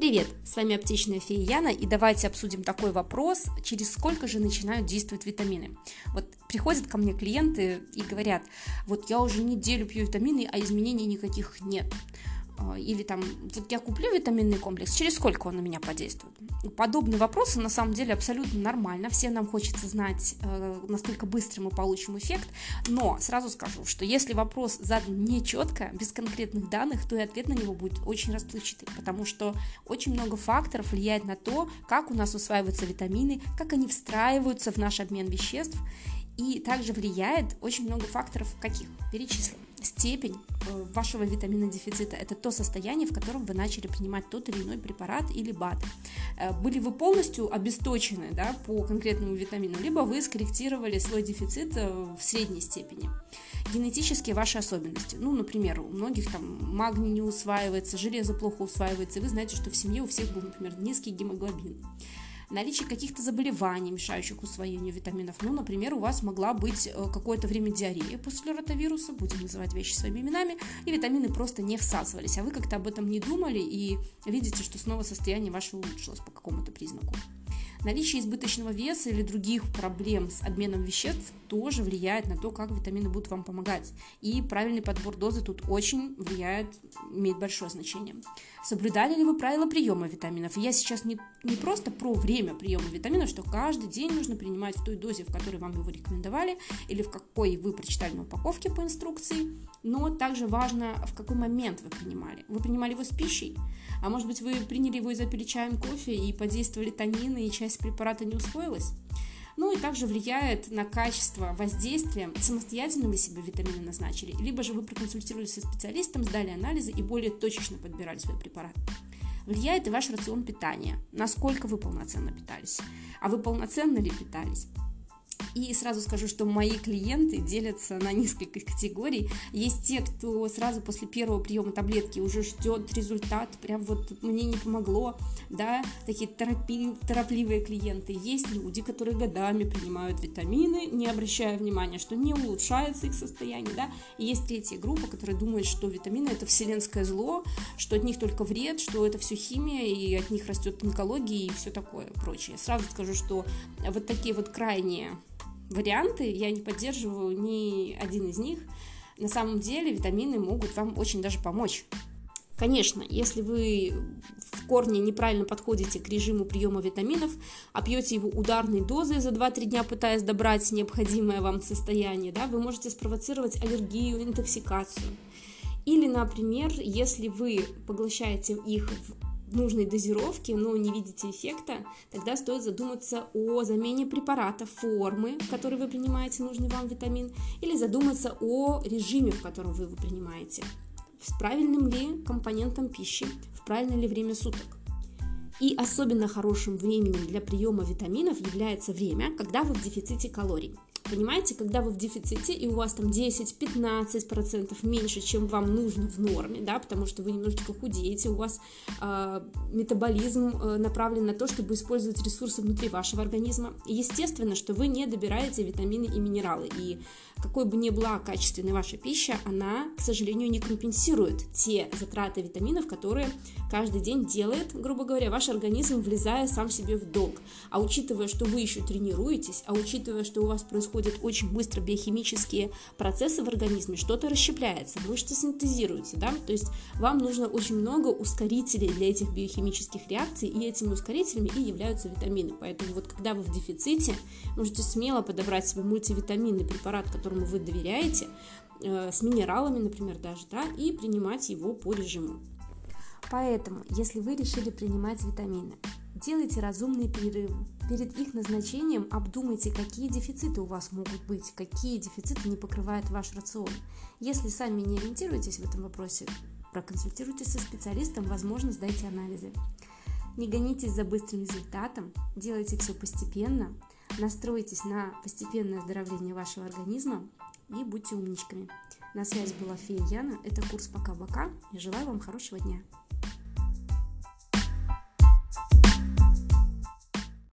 Привет, с вами аптечная фея Яна, и давайте обсудим такой вопрос, через сколько же начинают действовать витамины. Вот приходят ко мне клиенты и говорят, вот я уже неделю пью витамины, а изменений никаких нет. А, или там, вот я куплю витаминный комплекс, через сколько он на меня подействует? Подобные вопросы на самом деле абсолютно нормально, всем нам хочется знать, э, насколько быстро мы получим эффект, но сразу скажу, что если вопрос задан нечетко, без конкретных данных, то и ответ на него будет очень расплывчатый, потому что очень много факторов влияет на то, как у нас усваиваются витамины, как они встраиваются в наш обмен веществ, и также влияет очень много факторов, каких перечислим степень э, вашего витамина дефицита. Это то состояние, в котором вы начали принимать тот или иной препарат или БАД. Э, были вы полностью обесточены да, по конкретному витамину, либо вы скорректировали свой дефицит э, в средней степени. Генетические ваши особенности. Ну, например, у многих там магний не усваивается, железо плохо усваивается, и вы знаете, что в семье у всех был, например, низкий гемоглобин наличие каких-то заболеваний, мешающих усвоению витаминов. Ну, например, у вас могла быть э, какое-то время диарея после ротавируса, будем называть вещи своими именами, и витамины просто не всасывались, а вы как-то об этом не думали и видите, что снова состояние ваше улучшилось по какому-то признаку. Наличие избыточного веса или других проблем с обменом веществ тоже влияет на то, как витамины будут вам помогать. И правильный подбор дозы тут очень влияет, имеет большое значение. Соблюдали ли вы правила приема витаминов? Я сейчас не, не просто про время приема витаминов, что каждый день нужно принимать в той дозе, в которой вам его рекомендовали, или в какой вы прочитали на упаковке по инструкции, но также важно, в какой момент вы принимали. Вы принимали его с пищей, а может быть, вы приняли его и запили чаем кофе, и подействовали танины, и часть препарата не усвоилась? Ну и также влияет на качество воздействия, самостоятельно вы себе витамины назначили, либо же вы проконсультировались со специалистом, сдали анализы и более точечно подбирали свой препарат. Влияет и ваш рацион питания, насколько вы полноценно питались, а вы полноценно ли питались. И сразу скажу, что мои клиенты делятся на несколько категорий. Есть те, кто сразу после первого приема таблетки уже ждет результат, прям вот мне не помогло, да, такие торопи, торопливые клиенты. Есть люди, которые годами принимают витамины, не обращая внимания, что не улучшается их состояние, да. И есть третья группа, которая думает, что витамины это вселенское зло, что от них только вред, что это все химия, и от них растет онкология и все такое прочее. Сразу скажу, что вот такие вот крайние варианты, я не поддерживаю ни один из них. На самом деле витамины могут вам очень даже помочь. Конечно, если вы в корне неправильно подходите к режиму приема витаминов, а пьете его ударной дозой за 2-3 дня, пытаясь добрать необходимое вам состояние, да, вы можете спровоцировать аллергию, интоксикацию. Или, например, если вы поглощаете их в нужной дозировки, но не видите эффекта, тогда стоит задуматься о замене препарата, формы, в которой вы принимаете нужный вам витамин, или задуматься о режиме, в котором вы его принимаете. С правильным ли компонентом пищи, в правильное ли время суток. И особенно хорошим временем для приема витаминов является время, когда вы в дефиците калорий. Понимаете, когда вы в дефиците и у вас там 10-15% меньше, чем вам нужно в норме, да, потому что вы немножечко худеете, у вас э, метаболизм э, направлен на то, чтобы использовать ресурсы внутри вашего организма. И естественно, что вы не добираете витамины и минералы. И какой бы ни была качественной ваша пища, она, к сожалению, не компенсирует те затраты витаминов, которые каждый день делает, грубо говоря, ваш организм, влезая сам себе в долг. А учитывая, что вы еще тренируетесь, а учитывая, что у вас происходит происходят очень быстро биохимические процессы в организме, что-то расщепляется, мышцы синтезируются, да, то есть вам нужно очень много ускорителей для этих биохимических реакций, и этими ускорителями и являются витамины. Поэтому вот когда вы в дефиците, можете смело подобрать себе мультивитаминный препарат, которому вы доверяете, э, с минералами, например, даже, да, и принимать его по режиму. Поэтому, если вы решили принимать витамины, Делайте разумные перерывы. Перед их назначением обдумайте, какие дефициты у вас могут быть, какие дефициты не покрывает ваш рацион. Если сами не ориентируетесь в этом вопросе, проконсультируйтесь со специалистом, возможно, сдайте анализы. Не гонитесь за быстрым результатом, делайте все постепенно, настройтесь на постепенное оздоровление вашего организма и будьте умничками. На связи была фея Яна, это курс «Пока-бока» и желаю вам хорошего дня.